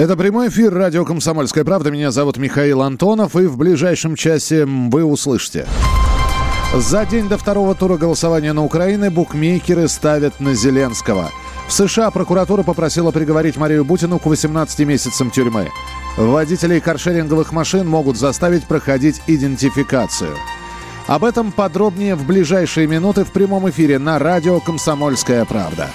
Это прямой эфир радио «Комсомольская правда». Меня зовут Михаил Антонов, и в ближайшем часе вы услышите. За день до второго тура голосования на Украине букмекеры ставят на Зеленского. В США прокуратура попросила приговорить Марию Бутину к 18 месяцам тюрьмы. Водителей каршеринговых машин могут заставить проходить идентификацию. Об этом подробнее в ближайшие минуты в прямом эфире на радио «Комсомольская правда».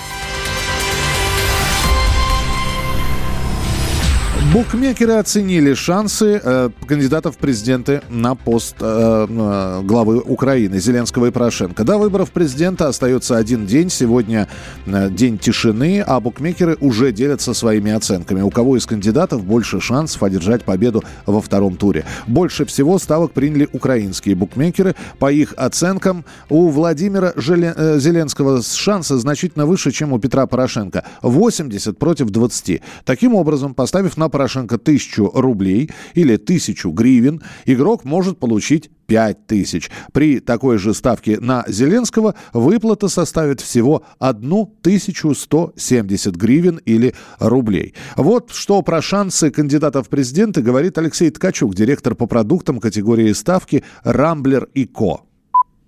Букмекеры оценили шансы э, кандидатов в президенты на пост э, э, главы Украины Зеленского и Порошенко. До выборов президента остается один день. Сегодня э, день тишины, а букмекеры уже делятся своими оценками. У кого из кандидатов больше шансов одержать победу во втором туре? Больше всего ставок приняли украинские букмекеры. По их оценкам, у Владимира Желе, э, Зеленского шансы значительно выше, чем у Петра Порошенко. 80 против 20. Таким образом, поставив на Порошенко Порошенко тысячу рублей или тысячу гривен, игрок может получить 5 тысяч. При такой же ставке на Зеленского выплата составит всего 1170 гривен или рублей. Вот что про шансы кандидатов в президенты говорит Алексей Ткачук, директор по продуктам категории ставки «Рамблер и Ко»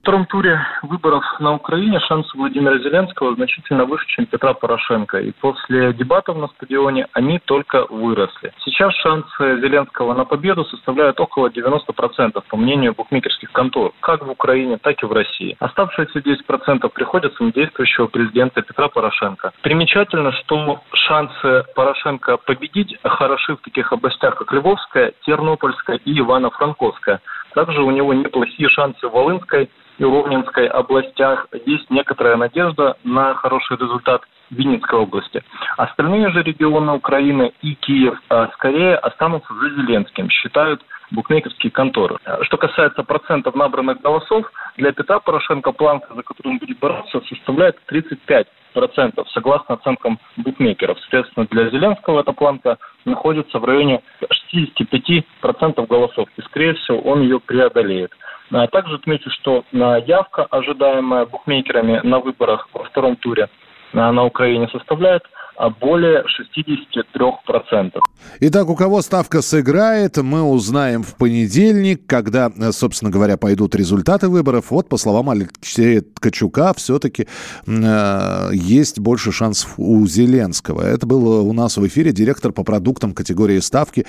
втором туре выборов на Украине шансы Владимира Зеленского значительно выше, чем Петра Порошенко. И после дебатов на стадионе они только выросли. Сейчас шансы Зеленского на победу составляют около 90%, по мнению букмекерских контор, как в Украине, так и в России. Оставшиеся 10% приходятся на действующего президента Петра Порошенко. Примечательно, что шансы Порошенко победить хороши в таких областях, как Львовская, Тернопольская и Ивано-Франковская. Также у него неплохие шансы в Волынской и Ровненской областях. Есть некоторая надежда на хороший результат Винницкой области. Остальные же регионы Украины и Киев а, скорее останутся за Зеленским, считают букмекерские конторы. Что касается процентов набранных голосов, для Петра Порошенко планка, за которую он будет бороться, составляет 35 процентов, согласно оценкам букмекеров. Соответственно, для Зеленского эта планка находится в районе 65 процентов голосов, и, скорее всего, он ее преодолеет. А также отмечу, что явка, ожидаемая букмекерами на выборах во втором туре на Украине, составляет более 63%. Итак, у кого ставка сыграет, мы узнаем в понедельник, когда, собственно говоря, пойдут результаты выборов. Вот, по словам Алексея Ткачука, все-таки э, есть больше шансов у Зеленского. Это был у нас в эфире директор по продуктам категории ставки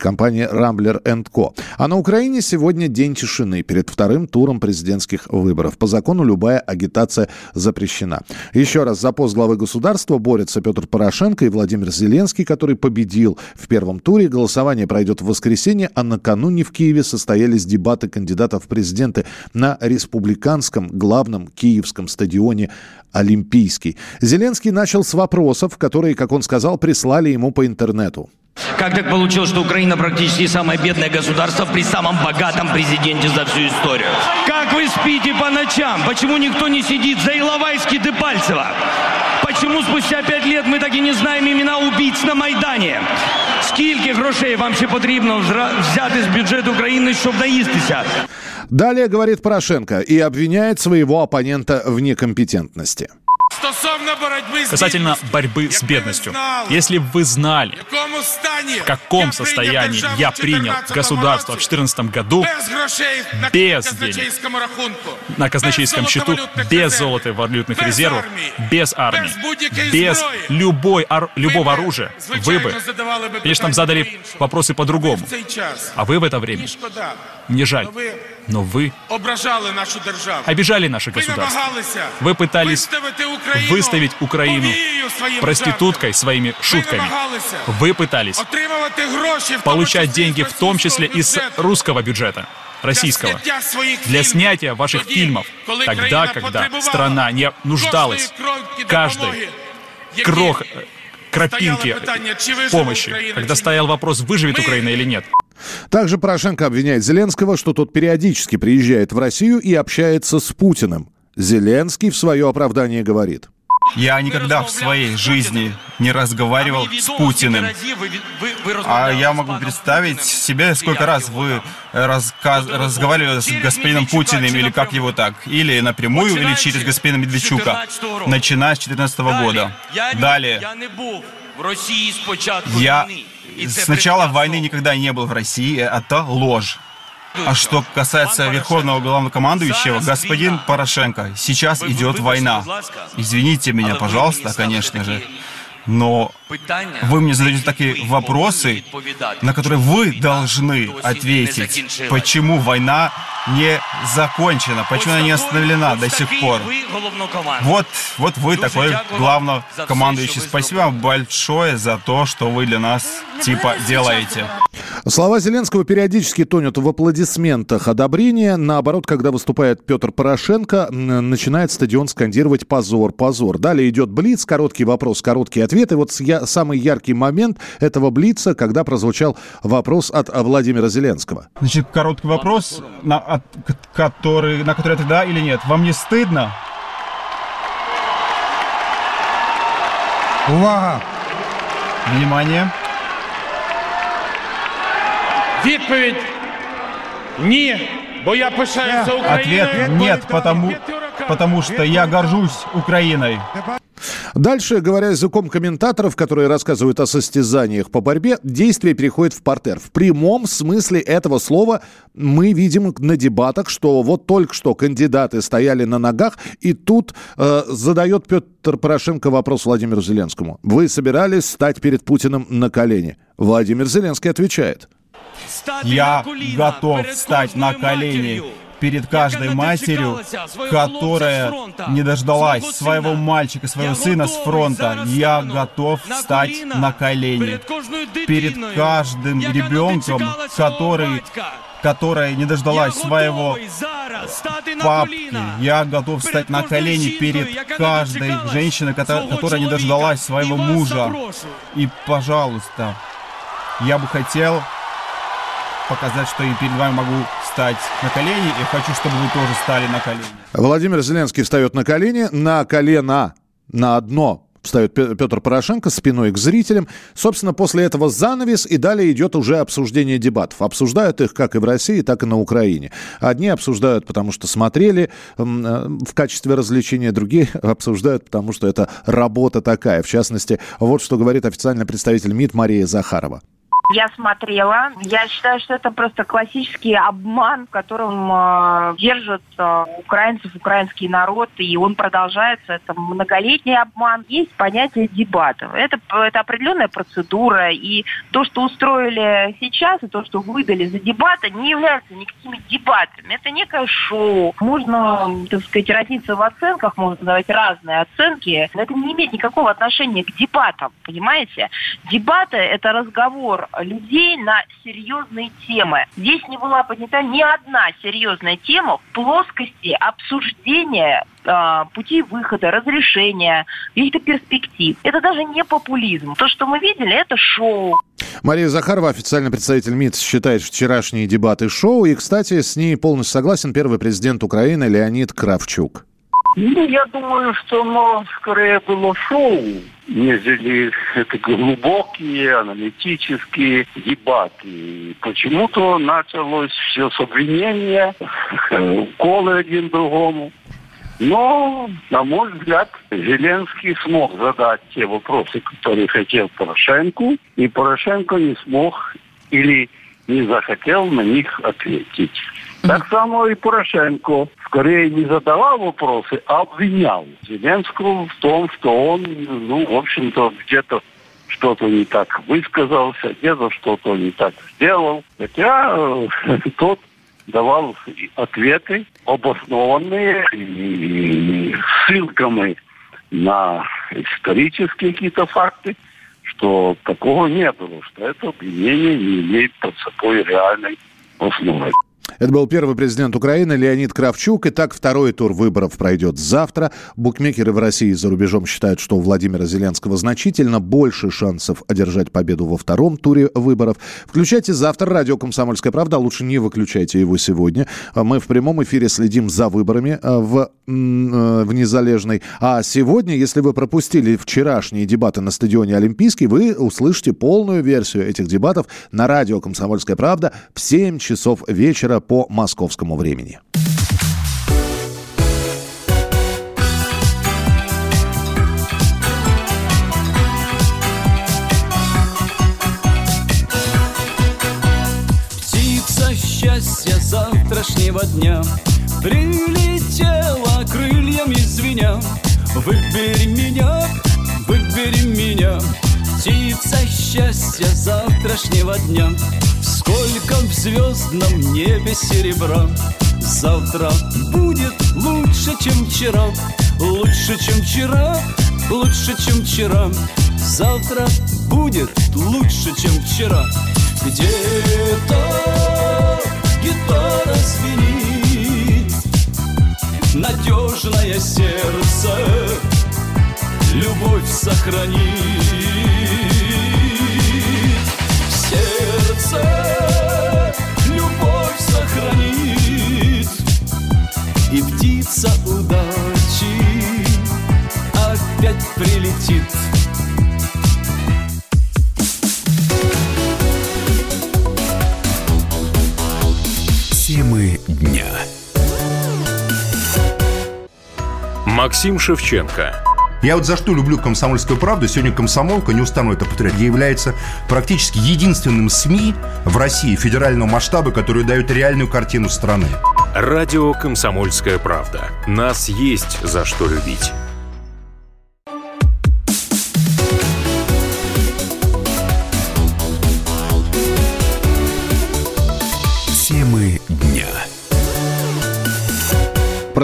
компании Rambler Co. А на Украине сегодня день тишины перед вторым туром президентских выборов. По закону любая агитация запрещена. Еще раз, за пост главы государства борется Петр Порошенко и Владимир Зеленский, который победил в первом туре. Голосование пройдет в воскресенье, а накануне в Киеве состоялись дебаты кандидатов в президенты на республиканском главном киевском стадионе «Олимпийский». Зеленский начал с вопросов, которые, как он сказал, прислали ему по интернету. Как так получилось, что Украина практически самое бедное государство при самом богатом президенте за всю историю? Как вы спите по ночам? Почему никто не сидит за Иловайски Депальцева? Почему спустя п'ять лет ми так і не знаємо імена убийць на Майдані? Скільки грошей вам ще потрібно взяти з бюджету України, щоб наїстися? Далее говорит Порошенко и обвиняет своего оппонента в некомпетентности. Касательно борьбы с бедностью. Если бы вы знали, в каком состоянии я принял государство в 2014 году, без денег. на казначейском счету, без золота и валютных резервов, без армии, без любой, ор, любого оружия, вы бы, конечно, задали вопросы по-другому. А вы в это время, не жаль, но вы обижали наше государство. Вы пытались выставить Украину проституткой своими шутками. Вы пытались получать деньги в том числе из русского бюджета российского. для снятия ваших фильмов. тогда, когда страна не нуждалась каждой крох крапинки помощи, когда стоял вопрос, выживет Украина или нет. Также Порошенко обвиняет Зеленского, что тот периодически приезжает в Россию и общается с Путиным. Зеленский в свое оправдание говорит. Я никогда в своей жизни не разговаривал с Путиным. А я могу представить себе, сколько раз вы разказ... разговаривали с господином Путиным, или как его так, или напрямую, или через господина Медведчука, начиная с 2014 года. Далее. Я с начала войны никогда не был в России. Это ложь. А что касается Верховного Главнокомандующего, господин Порошенко, сейчас идет война. Извините меня, пожалуйста, конечно же. Но вы мне задаете такие вопросы, на которые вы должны ответить. Почему война не закончена? Почему она не остановлена до сих пор? Вот, вот вы такой главнокомандующий. Спасибо вам большое за то, что вы для нас типа делаете. Слова Зеленского периодически тонут в аплодисментах одобрения. Наоборот, когда выступает Петр Порошенко, начинает стадион скандировать «позор, позор». Далее идет Блиц, короткий вопрос, короткий ответ. И вот я, самый яркий момент этого Блица, когда прозвучал вопрос от Владимира Зеленского. Значит, короткий вопрос, на, от, который, на который ответ да или нет. Вам не стыдно? Увага! Внимание! Відповідь ні, бо я пишаюся Україною. Ответ нет, потому, потому что я горжусь Украиной. Дальше, говоря языком комментаторов, которые рассказывают о состязаниях по борьбе, действие переходит в портер. В прямом смысле этого слова мы видим на дебатах, что вот только что кандидаты стояли на ногах, и тут э, задает Петр Порошенко вопрос Владимиру Зеленскому. Вы собирались стать перед Путиным на колени? Владимир Зеленский отвечает. Я готов встать на колени перед каждой матерью, которая не дождалась своего мальчика, своего сына с фронта. Я готов встать на колени перед каждым ребенком, который которая не дождалась своего папки. Я готов встать на колени перед каждой женщиной, которая не дождалась своего мужа. И, пожалуйста, я бы хотел показать, что и перед вами могу встать на колени, и хочу, чтобы вы тоже стали на колени. Владимир Зеленский встает на колени, на колено, на одно встает Петр Порошенко спиной к зрителям. Собственно, после этого занавес, и далее идет уже обсуждение дебатов. Обсуждают их как и в России, так и на Украине. Одни обсуждают, потому что смотрели э, в качестве развлечения, другие обсуждают, потому что это работа такая. В частности, вот что говорит официальный представитель МИД Мария Захарова. Я смотрела. Я считаю, что это просто классический обман, в котором э, держат э, украинцев, украинский народ, и он продолжается. Это многолетний обман. Есть понятие дебатов. Это, это определенная процедура, и то, что устроили сейчас, и то, что выдали за дебаты, не является никакими дебатами. Это некое шоу. Можно, так сказать, разниться в оценках, можно давать разные оценки, но это не имеет никакого отношения к дебатам, понимаете? Дебаты – это разговор людей на серьезные темы. Здесь не была поднята ни одна серьезная тема в плоскости обсуждения э, пути выхода, разрешения, каких-то перспектив. Это даже не популизм. То, что мы видели, это шоу. Мария Захарова, официальный представитель МИД, считает вчерашние дебаты шоу. И, кстати, с ней полностью согласен первый президент Украины Леонид Кравчук. Ну, я думаю, что оно скорее было шоу, нежели это глубокие аналитические дебаты. Почему-то началось все с обвинения, уколы один другому. Но, на мой взгляд, Зеленский смог задать те вопросы, которые хотел Порошенко, и Порошенко не смог или не захотел на них ответить. Так само и Порошенко скорее не задавал вопросы, а обвинял Зеленского в том, что он, ну, в общем-то, где-то что-то не так высказался, где-то что-то не так сделал. Хотя э, тот давал ответы обоснованные и ссылками на исторические какие-то факты, что такого не было, что это обвинение не имеет под собой реальной основы. Это был первый президент Украины Леонид Кравчук. Итак, второй тур выборов пройдет завтра. Букмекеры в России и за рубежом считают, что у Владимира Зеленского значительно больше шансов одержать победу во втором туре выборов. Включайте завтра радио «Комсомольская правда». Лучше не выключайте его сегодня. Мы в прямом эфире следим за выборами э, в, э, в Незалежной. А сегодня, если вы пропустили вчерашние дебаты на стадионе Олимпийский, вы услышите полную версию этих дебатов на радио «Комсомольская правда» в 7 часов вечера по московскому времени. счастья завтрашнего дня Прилетела крыльями звеня Выбери меня, выбери меня Птица счастья завтрашнего дня. Сколько в звездном небе серебра. Завтра будет лучше, чем вчера. Лучше, чем вчера, лучше, чем вчера. Завтра будет лучше, чем вчера. Где-то гитара звенит. Надежное сердце Любовь сохранит сердце любовь сохранит И птица удачи опять прилетит Темы дня. Максим Шевченко. Я вот за что люблю «Комсомольскую правду». Сегодня «Комсомолка», не устану это повторять, является практически единственным СМИ в России федерального масштаба, который дает реальную картину страны. Радио «Комсомольская правда». Нас есть за что любить.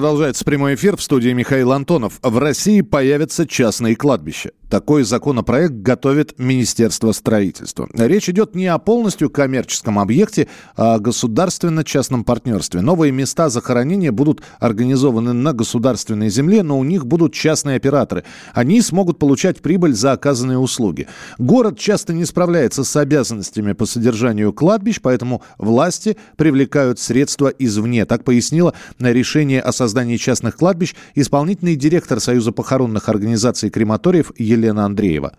Продолжается прямой эфир в студии Михаил Антонов. В России появятся частные кладбища. Такой законопроект готовит Министерство строительства. Речь идет не о полностью коммерческом объекте, а о государственно-частном партнерстве. Новые места захоронения будут организованы на государственной земле, но у них будут частные операторы. Они смогут получать прибыль за оказанные услуги. Город часто не справляется с обязанностями по содержанию кладбищ, поэтому власти привлекают средства извне. Так пояснила решение о создании частных кладбищ исполнительный директор Союза похоронных организаций крематориев Елена Андреева.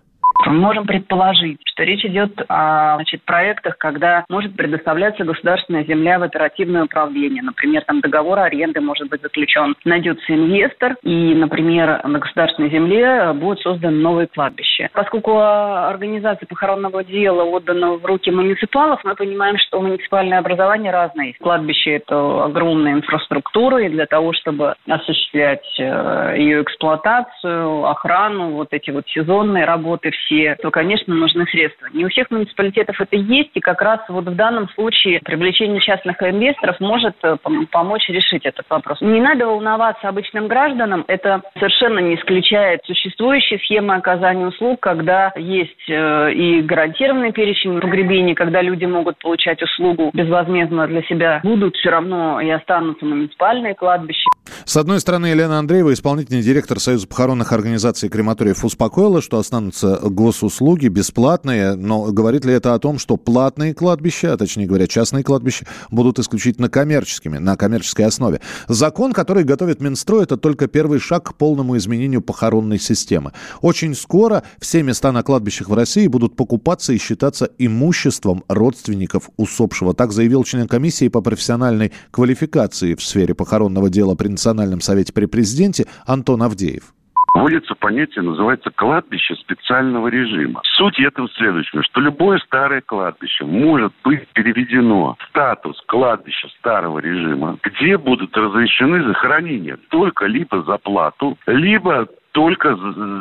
Мы можем предположить, что речь идет о значит, проектах, когда может предоставляться государственная земля в оперативное управление. Например, там договор аренды может быть заключен. Найдется инвестор, и, например, на государственной земле будет создано новое кладбище. Поскольку организация похоронного дела отдана в руки муниципалов, мы понимаем, что муниципальное образование разное. Кладбище – это огромная инфраструктура, и для того, чтобы осуществлять э, ее эксплуатацию, охрану, вот эти вот сезонные работы все, все, то, конечно, нужны средства. Не у всех муниципалитетов это есть, и как раз вот в данном случае привлечение частных инвесторов может э, помочь решить этот вопрос. Не надо волноваться обычным гражданам, это совершенно не исключает существующие схемы оказания услуг, когда есть э, и гарантированный перечень погребений, когда люди могут получать услугу безвозмездно для себя, будут все равно и останутся муниципальные кладбища. С одной стороны, Елена Андреева, исполнительный директор Союза похоронных организаций крематориев, успокоила, что останутся госуслуги бесплатные, но говорит ли это о том, что платные кладбища, а точнее говоря, частные кладбища, будут исключительно коммерческими, на коммерческой основе? Закон, который готовит Минстрой, это только первый шаг к полному изменению похоронной системы. Очень скоро все места на кладбищах в России будут покупаться и считаться имуществом родственников усопшего. Так заявил член комиссии по профессиональной квалификации в сфере похоронного дела при Национальном совете при президенте Антон Авдеев. Вводится понятие, называется кладбище специального режима. Суть этого следующего, что любое старое кладбище может быть переведено в статус кладбища старого режима, где будут разрешены захоронения только либо за плату, либо только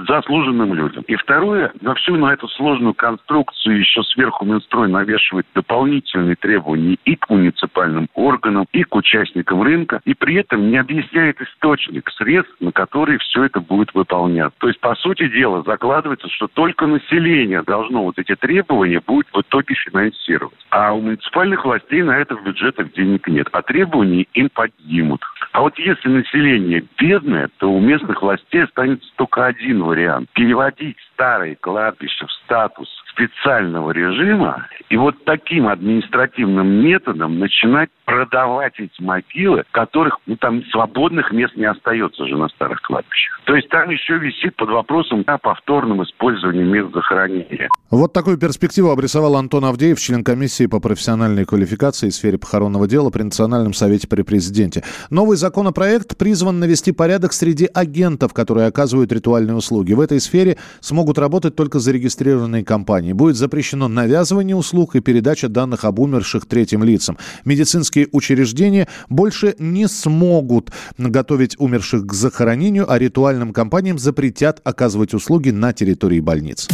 заслуженным людям. И второе, на всю на эту сложную конструкцию еще сверху Минстрой навешивает дополнительные требования и к муниципальным органам, и к участникам рынка, и при этом не объясняет источник средств, на которые все это будет выполняться. То есть, по сути дела, закладывается, что только население должно вот эти требования будет в итоге финансировать. А у муниципальных властей на это в бюджетах денег нет. А требования им поднимут. А вот если население бедное, то у местных властей останется только один вариант. Переводить старые кладбища в статус специального режима и вот таким административным методом начинать продавать эти могилы, которых ну, там свободных мест не остается же на старых кладбищах. То есть там еще висит под вопросом о повторном использовании мест захоронения. Вот такую перспективу обрисовал Антон Авдеев, член комиссии по профессиональной квалификации в сфере похоронного дела при Национальном совете при президенте. Новый законопроект призван навести порядок среди агентов, которые оказывают ритуальные услуги. В этой сфере смогут работать только зарегистрированные компании компании. Будет запрещено навязывание услуг и передача данных об умерших третьим лицам. Медицинские учреждения больше не смогут готовить умерших к захоронению, а ритуальным компаниям запретят оказывать услуги на территории больниц.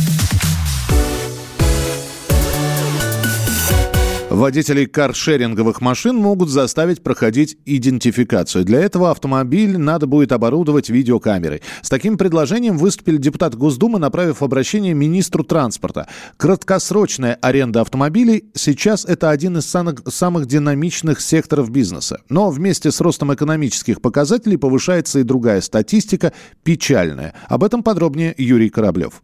Водителей каршеринговых машин могут заставить проходить идентификацию. Для этого автомобиль надо будет оборудовать видеокамерой. С таким предложением выступили депутаты Госдумы, направив обращение министру транспорта. Краткосрочная аренда автомобилей сейчас это один из самых, самых динамичных секторов бизнеса. Но вместе с ростом экономических показателей повышается и другая статистика, печальная. Об этом подробнее Юрий Кораблев.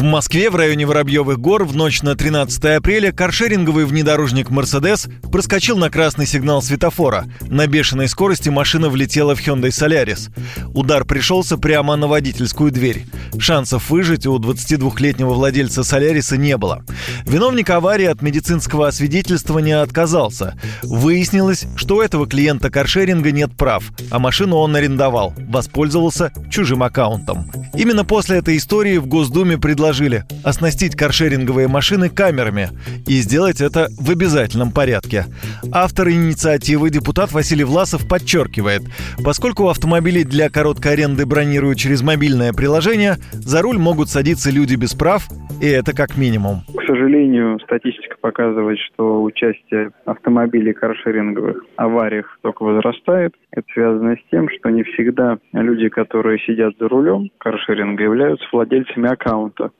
В Москве в районе Воробьевых гор в ночь на 13 апреля каршеринговый внедорожник «Мерседес» проскочил на красный сигнал светофора. На бешеной скорости машина влетела в Hyundai Solaris. Удар пришелся прямо на водительскую дверь. Шансов выжить у 22-летнего владельца «Соляриса» не было. Виновник аварии от медицинского освидетельствования отказался. Выяснилось, что у этого клиента каршеринга нет прав, а машину он арендовал, воспользовался чужим аккаунтом. Именно после этой истории в Госдуме предложили оснастить каршеринговые машины камерами и сделать это в обязательном порядке. Автор инициативы, депутат Василий Власов, подчеркивает, поскольку автомобили для короткой аренды бронируют через мобильное приложение, за руль могут садиться люди без прав, и это как минимум. К сожалению, статистика показывает, что участие автомобилей каршеринговых авариях только возрастает. Это связано с тем, что не всегда люди, которые сидят за рулем каршеринга, являются владельцами аккаунта,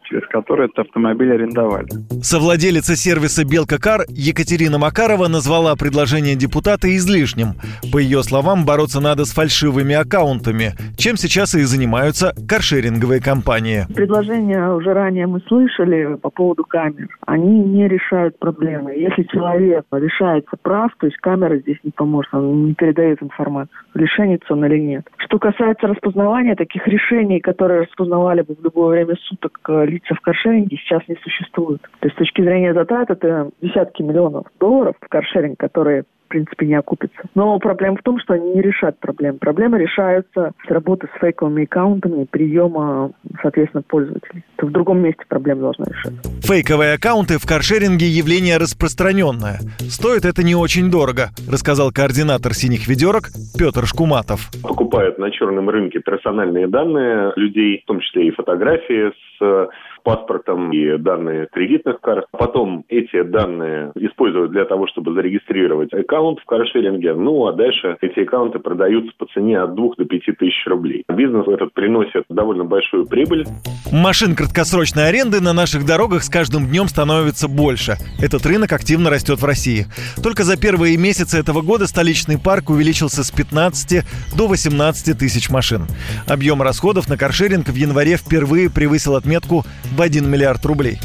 через который этот автомобиль арендовали. Совладелица сервиса «Белка Кар» Екатерина Макарова назвала предложение депутата излишним. По ее словам, бороться надо с фальшивыми аккаунтами, чем сейчас и занимаются каршеринговые компании. Предложение уже ранее мы слышали по поводу камер. Они не решают проблемы. Если человек лишается прав, то есть камера здесь не поможет, она не передает информацию, лишенится он или нет. Что касается распознавания таких решений, которые распознавали бы в любое время суток э, лица в каршеринге, сейчас не существует. То есть с точки зрения затрат это десятки миллионов долларов в каршеринг, которые принципе, не окупится. Но проблема в том, что они не решат проблем. Проблемы решаются с работы с фейковыми аккаунтами, приема, соответственно, пользователей. То в другом месте проблема должна решаться. Фейковые аккаунты в каршеринге явление распространенное. Стоит это не очень дорого, рассказал координатор «Синих ведерок» Петр Шкуматов. Покупают на черном рынке персональные данные людей, в том числе и фотографии с паспортом и данные кредитных карт. Потом эти данные используют для того, чтобы зарегистрировать аккаунт в каршеринге. Ну, а дальше эти аккаунты продаются по цене от 2 до 5 тысяч рублей. Бизнес этот приносит довольно большую прибыль. Машин краткосрочной аренды на наших дорогах с каждым днем становится больше. Этот рынок активно растет в России. Только за первые месяцы этого года столичный парк увеличился с 15 до 18 тысяч машин. Объем расходов на каршеринг в январе впервые превысил отметку в 1 миллиард рублей.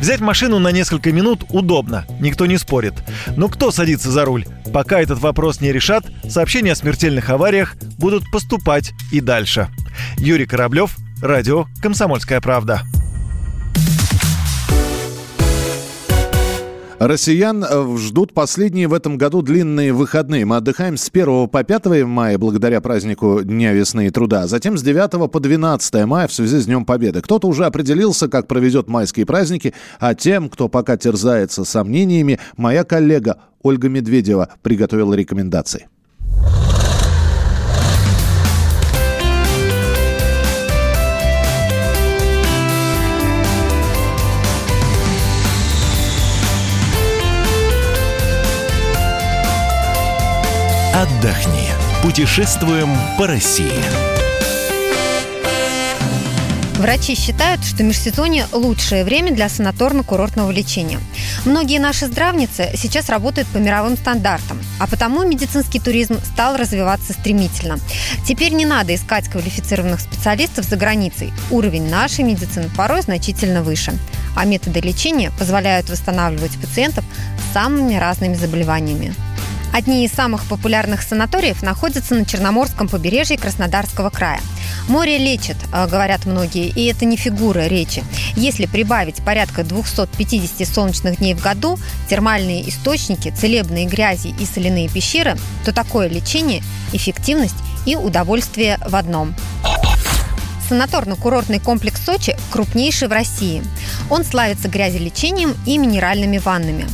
Взять машину на несколько минут удобно, никто не спорит. Но кто садится за руль? Пока этот вопрос не решат, сообщения о смертельных авариях будут поступать и дальше. Юрий Кораблев, радио «Комсомольская правда». Россиян э, ждут последние в этом году длинные выходные. Мы отдыхаем с 1 по 5 мая благодаря празднику Дня весны и труда, а затем с 9 по 12 мая в связи с Днем Победы. Кто-то уже определился, как проведет майские праздники, а тем, кто пока терзается сомнениями, моя коллега Ольга Медведева приготовила рекомендации. Отдохни. Путешествуем по России. Врачи считают, что межсезонье – лучшее время для санаторно-курортного лечения. Многие наши здравницы сейчас работают по мировым стандартам, а потому медицинский туризм стал развиваться стремительно. Теперь не надо искать квалифицированных специалистов за границей. Уровень нашей медицины порой значительно выше. А методы лечения позволяют восстанавливать пациентов с самыми разными заболеваниями. Одни из самых популярных санаториев находятся на Черноморском побережье Краснодарского края. Море лечит, э, говорят многие, и это не фигура речи. Если прибавить порядка 250 солнечных дней в году, термальные источники, целебные грязи и соляные пещеры, то такое лечение – эффективность и удовольствие в одном. Санаторно-курортный комплекс Сочи крупнейший в России. Он славится грязелечением и минеральными ваннами.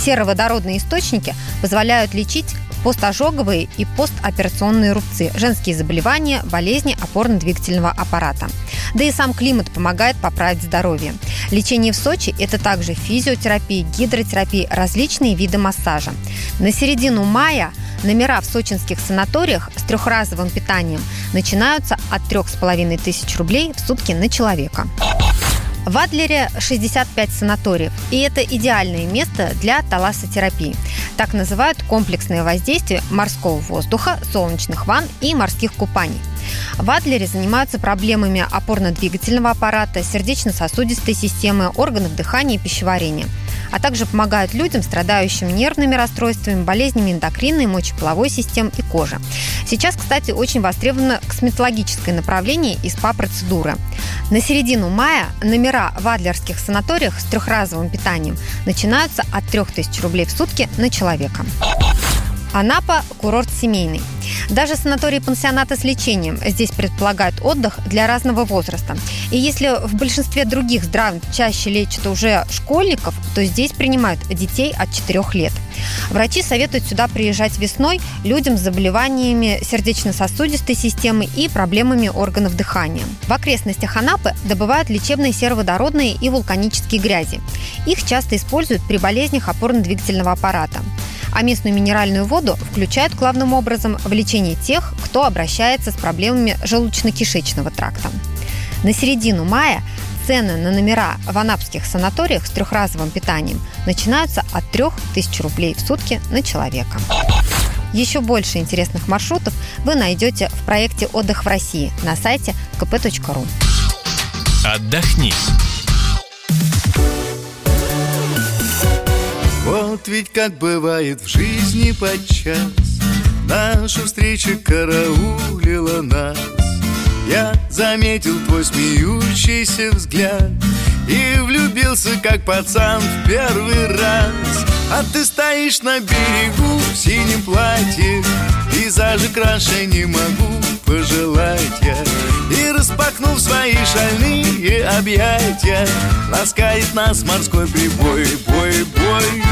Сероводородные источники позволяют лечить постожоговые и постоперационные рубцы, женские заболевания, болезни опорно-двигательного аппарата. Да и сам климат помогает поправить здоровье. Лечение в Сочи – это также физиотерапия, гидротерапия, различные виды массажа. На середину мая номера в сочинских санаториях с трехразовым питанием начинаются от трех с половиной тысяч рублей в сутки на человека. В Адлере 65 санаториев, и это идеальное место для талассотерапии. Так называют комплексное воздействие морского воздуха, солнечных ванн и морских купаний. В Адлере занимаются проблемами опорно-двигательного аппарата, сердечно-сосудистой системы, органов дыхания и пищеварения а также помогают людям, страдающим нервными расстройствами, болезнями эндокринной, мочеполовой системы и кожи. Сейчас, кстати, очень востребовано косметологическое направление и СПА-процедуры. На середину мая номера в адлерских санаториях с трехразовым питанием начинаются от 3000 рублей в сутки на человека. Анапа – курорт семейный. Даже санатории-пансионаты с лечением здесь предполагают отдых для разного возраста. И если в большинстве других здрав чаще лечат уже школьников, то здесь принимают детей от 4 лет. Врачи советуют сюда приезжать весной людям с заболеваниями сердечно-сосудистой системы и проблемами органов дыхания. В окрестностях Анапы добывают лечебные сероводородные и вулканические грязи. Их часто используют при болезнях опорно-двигательного аппарата а местную минеральную воду включают главным образом в лечение тех, кто обращается с проблемами желудочно-кишечного тракта. На середину мая цены на номера в анапских санаториях с трехразовым питанием начинаются от 3000 рублей в сутки на человека. Еще больше интересных маршрутов вы найдете в проекте «Отдых в России» на сайте kp.ru. Отдохни. Вот ведь как бывает в жизни подчас. Наша встреча караулила нас. Я заметил твой смеющийся взгляд И влюбился, как пацан, в первый раз. А ты стоишь на берегу в синем платье Пейзажи краше не могу пожелать я. И распахнув свои шальные объятия Ласкает нас морской прибой, бой, бой.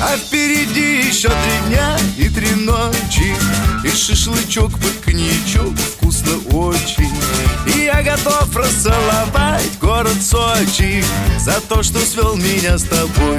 А впереди еще три дня и три ночи И шашлычок под коньячок вкусно очень. И я готов расцеловать город Сочи За то, что свел меня с тобой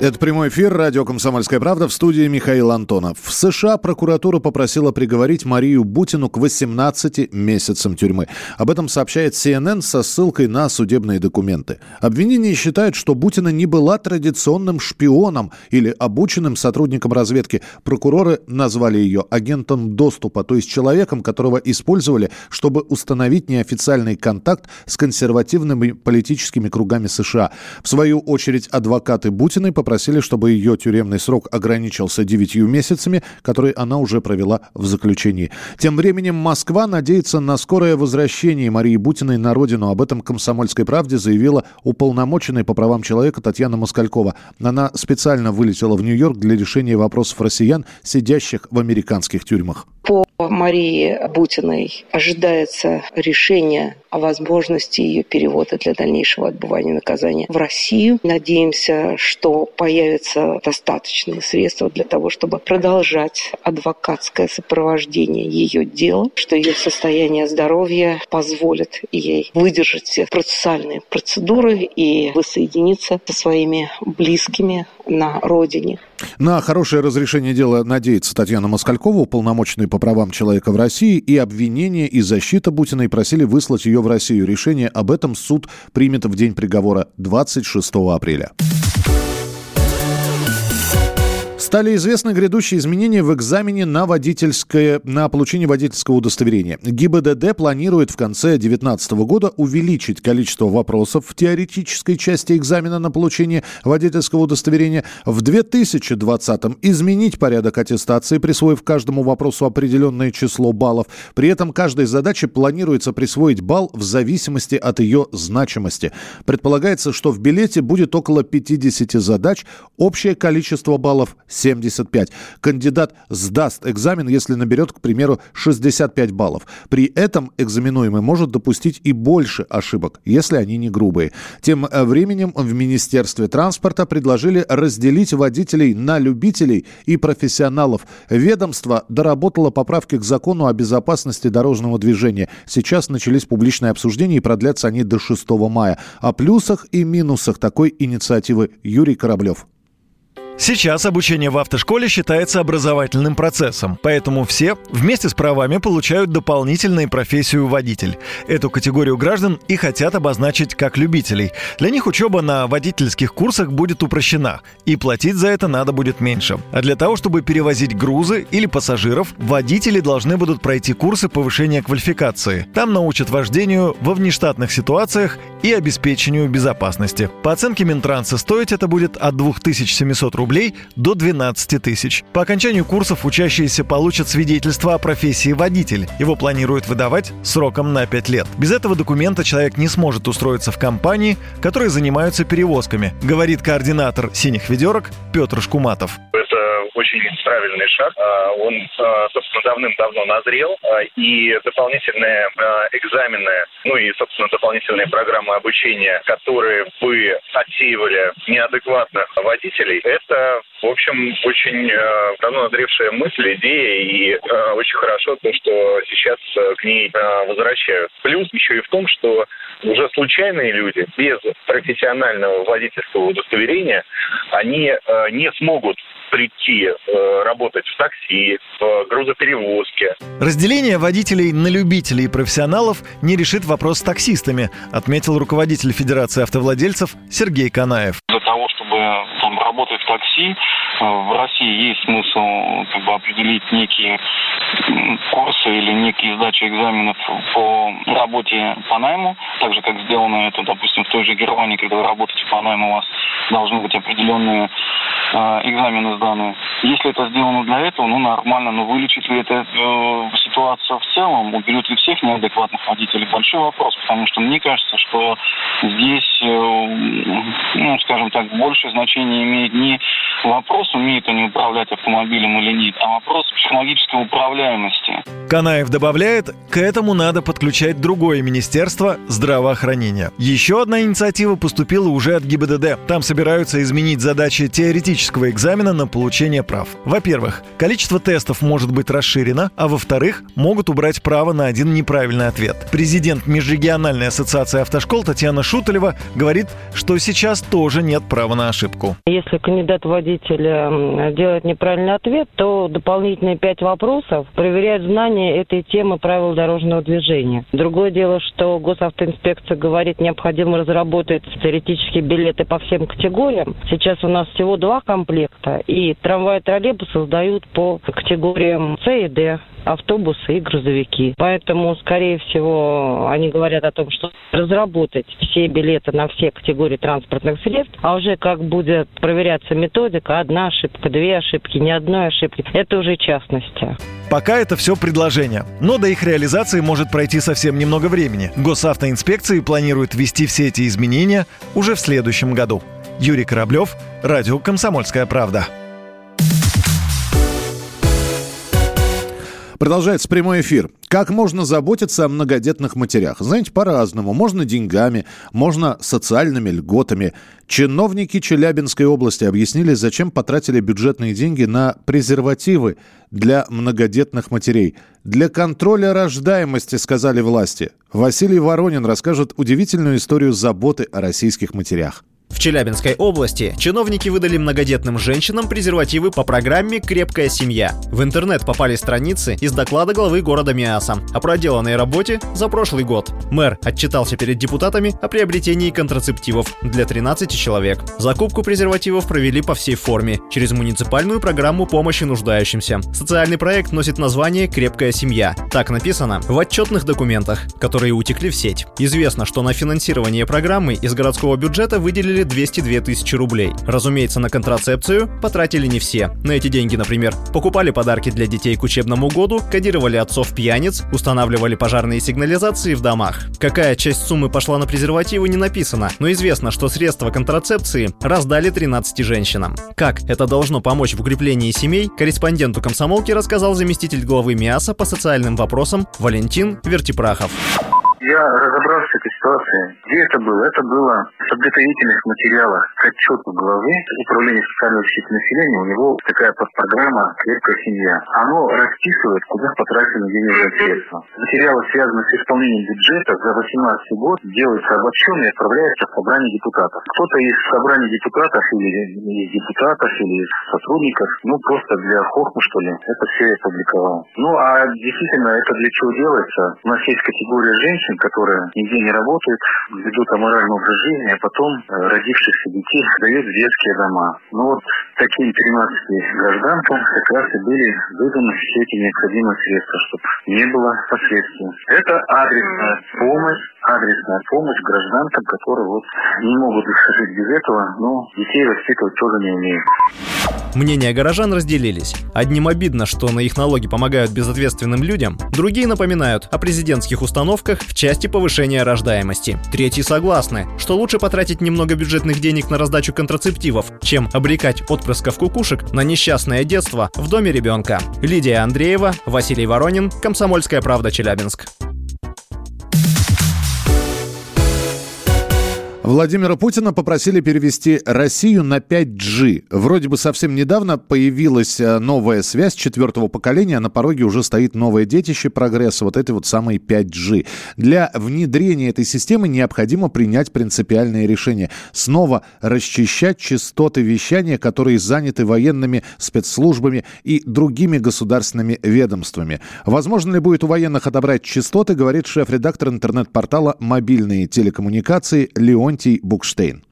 Это прямой эфир, радио «Комсомольская правда» в студии Михаил Антонов. В США прокуратура попросила приговорить Марию Бутину к 18 месяцам тюрьмы. Об этом сообщает CNN со ссылкой на судебные документы. Обвинение считает, что Бутина не была традиционным шпионом или обученным сотрудником разведки. Прокуроры назвали ее агентом доступа, то есть человеком, которого использовали, чтобы установить неофициальный контакт с консервативными политическими кругами США. В свою очередь адвокаты Бутиной попросили, чтобы ее тюремный срок ограничился 9 месяцами, которые она уже провела в заключении. Тем временем Москва надеется на скорое возвращение Марии Бутиной на родину. Об этом «Комсомольской правде» заявила уполномоченная по правам человека Татьяна Москалькова. Она специально вылетела в Нью-Йорк для решения вопросов россиян, сидящих в американских тюрьмах. По Марии Бутиной ожидается решение о возможности ее перевода для дальнейшего отбывания наказания в Россию. Надеемся, что появятся достаточные средства для того, чтобы продолжать адвокатское сопровождение ее дела, что ее состояние здоровья позволит ей выдержать все процессуальные процедуры и воссоединиться со своими близкими на родине. На хорошее разрешение дела надеется Татьяна Москалькова, уполномоченный по правам человека в России, и обвинение и защита Бутиной просили выслать ее в Россию. Решение об этом суд примет в день приговора 26 апреля. Стали известны грядущие изменения в экзамене на водительское, на получение водительского удостоверения. ГИБДД планирует в конце 2019 года увеличить количество вопросов в теоретической части экзамена на получение водительского удостоверения. В 2020 изменить порядок аттестации, присвоив каждому вопросу определенное число баллов. При этом каждой задаче планируется присвоить балл в зависимости от ее значимости. Предполагается, что в билете будет около 50 задач, общее количество баллов 75. Кандидат сдаст экзамен, если наберет, к примеру, 65 баллов. При этом экзаменуемый может допустить и больше ошибок, если они не грубые. Тем э, временем в Министерстве транспорта предложили разделить водителей на любителей и профессионалов. Ведомство доработало поправки к закону о безопасности дорожного движения. Сейчас начались публичные обсуждения и продлятся они до 6 мая. О плюсах и минусах такой инициативы Юрий Кораблев. Сейчас обучение в автошколе считается образовательным процессом, поэтому все вместе с правами получают дополнительную профессию водитель. Эту категорию граждан и хотят обозначить как любителей. Для них учеба на водительских курсах будет упрощена, и платить за это надо будет меньше. А для того, чтобы перевозить грузы или пассажиров, водители должны будут пройти курсы повышения квалификации. Там научат вождению во внештатных ситуациях и обеспечению безопасности. По оценке Минтранса стоить это будет от 2700 рублей рублей до 12 тысяч. По окончанию курсов учащиеся получат свидетельство о профессии водитель. Его планируют выдавать сроком на 5 лет. Без этого документа человек не сможет устроиться в компании, которые занимаются перевозками, говорит координатор «Синих ведерок» Петр Шкуматов. Очень правильный шаг. А, он, а, собственно, давным-давно назрел, а, и дополнительные экзамены, ну и, собственно, дополнительные программы обучения, которые бы отсеивали неадекватных водителей, это, в общем, очень давно назревшая мысль, идея, и очень хорошо то, что сейчас к ней возвращают. Плюс еще и в том, что уже случайные люди без профессионального водительского удостоверения, они не смогут прийти э, работать в такси, в грузоперевозке. Разделение водителей на любителей и профессионалов не решит вопрос с таксистами, отметил руководитель Федерации автовладельцев Сергей Канаев. Для того, чтобы работать в такси, э, в России есть смысл как бы, определить некие курсы или некие сдачи экзаменов по работе по найму, так же, как сделано это, допустим, в той же Германии, когда вы работаете по найму, у вас должны быть определенные э, экзамены сданы. Если это сделано для этого, ну, нормально, но вылечит ли это э, ситуацию в целом, уберет ли всех неадекватных водителей, большой вопрос, потому что мне кажется, что здесь, э, ну, скажем так, большее значение имеет не вопрос, умеют они управлять автомобилем или нет, а вопрос психологической управляемости. Канаев добавляет, к этому надо подключать другое министерство здравоохранения. Еще одна инициатива поступила уже от ГИБДД. Там собираются изменить задачи теоретического экзамена на получение прав. Во-первых, количество тестов может быть расширено, а во-вторых, могут убрать право на один неправильный ответ. Президент Межрегиональной ассоциации автошкол Татьяна Шутолева говорит, что сейчас тоже нет права на ошибку. Если кандидат водителя делает неправильный ответ, то дополнительные пять вопросов проверяют знание этой темы правил дорожного движения. Другое дело, что госавтоинспекция говорит, необходимо разработать теоретические билеты по всем категориям. Сейчас у нас всего два комплекта, и трамваи и троллейбусы сдают по категориям С и Д автобусы и грузовики. Поэтому, скорее всего, они говорят о том, что разработать все билеты на все категории транспортных средств, а уже как будет проверяться методика, одна ошибка, две ошибки, ни одной ошибки, это уже частности. Пока это все предложение, но до их реализации может пройти совсем немного времени. Госавтоинспекции планирует ввести все эти изменения уже в следующем году. Юрий Кораблев, Радио «Комсомольская правда». Продолжается прямой эфир. Как можно заботиться о многодетных матерях? Знаете, по-разному. Можно деньгами, можно социальными льготами. Чиновники Челябинской области объяснили, зачем потратили бюджетные деньги на презервативы для многодетных матерей. Для контроля рождаемости, сказали власти. Василий Воронин расскажет удивительную историю заботы о российских матерях. В Челябинской области чиновники выдали многодетным женщинам презервативы по программе «Крепкая семья». В интернет попали страницы из доклада главы города Миаса о проделанной работе за прошлый год. Мэр отчитался перед депутатами о приобретении контрацептивов для 13 человек. Закупку презервативов провели по всей форме через муниципальную программу помощи нуждающимся. Социальный проект носит название «Крепкая семья». Так написано в отчетных документах, которые утекли в сеть. Известно, что на финансирование программы из городского бюджета выделили 202 тысячи рублей. Разумеется, на контрацепцию потратили не все. На эти деньги, например, покупали подарки для детей к учебному году, кодировали отцов-пьяниц, устанавливали пожарные сигнализации в домах. Какая часть суммы пошла на презервативы, не написано, но известно, что средства контрацепции раздали 13 женщинам. Как это должно помочь в укреплении семей, корреспонденту комсомолки рассказал заместитель главы МИАСа по социальным вопросам Валентин Вертипрахов. Я разобрался с этой ситуацией. Где это было? Это было в подготовительных материалах к отчету главы Управления социальной защиты населения. У него такая подпрограмма «Крепкая семья». Оно расписывает, куда потрачены денежные средства. Материалы, связанные с исполнением бюджета за 2018 год, делаются обобщенно и отправляются в собрание депутатов. Кто-то из собрания депутатов или из депутатов, или из сотрудников, ну, просто для хохма, что ли, это все опубликовал. Ну, а действительно, это для чего делается? У нас есть категория женщин, которые нигде не работают, ведут аморальный образ жизни, а потом э, родившихся детей дают в детские дома. Ну вот таким 13 гражданкам как раз и были выданы все эти необходимые средства, чтобы не было последствий. Это адресная помощь, адресная помощь гражданкам, которые вот не могут жить без этого, но детей воспитывать тоже не умеют. Мнения горожан разделились. Одним обидно, что на их налоги помогают безответственным людям, другие напоминают о президентских установках в части повышения рождаемости. Третьи согласны, что лучше потратить немного бюджетных денег на раздачу контрацептивов, чем обрекать отпрысков кукушек на несчастное детство в доме ребенка. Лидия Андреева, Василий Воронин, Комсомольская правда, Челябинск. Владимира Путина попросили перевести Россию на 5G. Вроде бы совсем недавно появилась э, новая связь четвертого поколения, а на пороге уже стоит новое детище прогресса, вот это вот самый 5G. Для внедрения этой системы необходимо принять принципиальное решение. Снова расчищать частоты вещания, которые заняты военными спецслужбами и другими государственными ведомствами. Возможно ли будет у военных отобрать частоты, говорит шеф-редактор интернет-портала «Мобильные телекоммуникации» Леон Леонтий Букштейн.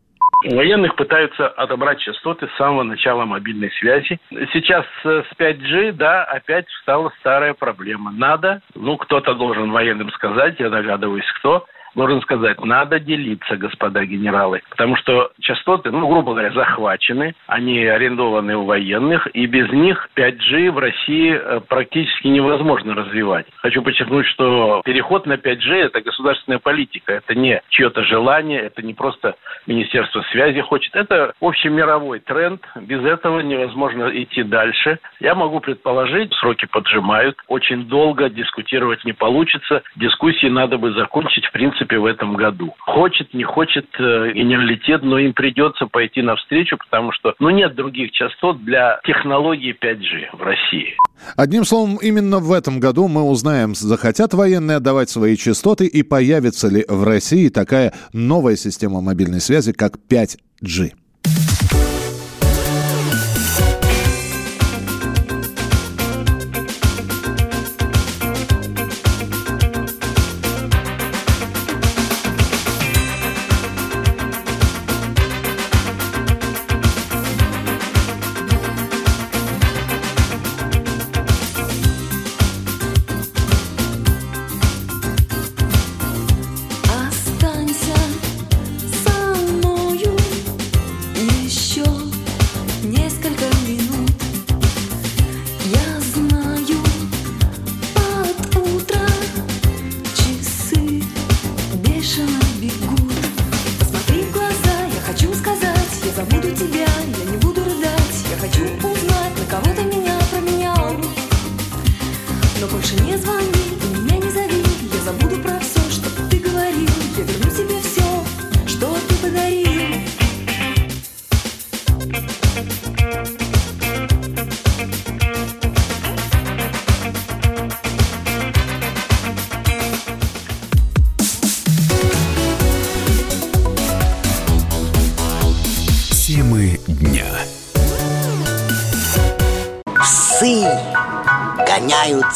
Военных пытаются отобрать частоты с самого начала мобильной связи. Сейчас с 5G, да, опять встала старая проблема. Надо, ну, кто-то должен военным сказать, я догадываюсь, кто, должен сказать, надо делиться, господа генералы. Потому что частоты, ну, грубо говоря, захвачены, они арендованы у военных, и без них 5G в России э, практически невозможно развивать. Хочу подчеркнуть, что переход на 5G – это государственная политика, это не чье-то желание, это не просто Министерство связи хочет, это общемировой тренд, без этого невозможно идти дальше. Я могу предположить, сроки поджимают, очень долго дискутировать не получится, дискуссии надо бы закончить, в принципе, принципе, в этом году. Хочет, не хочет э, генералитет, но им придется пойти навстречу, потому что ну, нет других частот для технологии 5G в России. Одним словом, именно в этом году мы узнаем, захотят военные отдавать свои частоты и появится ли в России такая новая система мобильной связи, как 5G. Russian.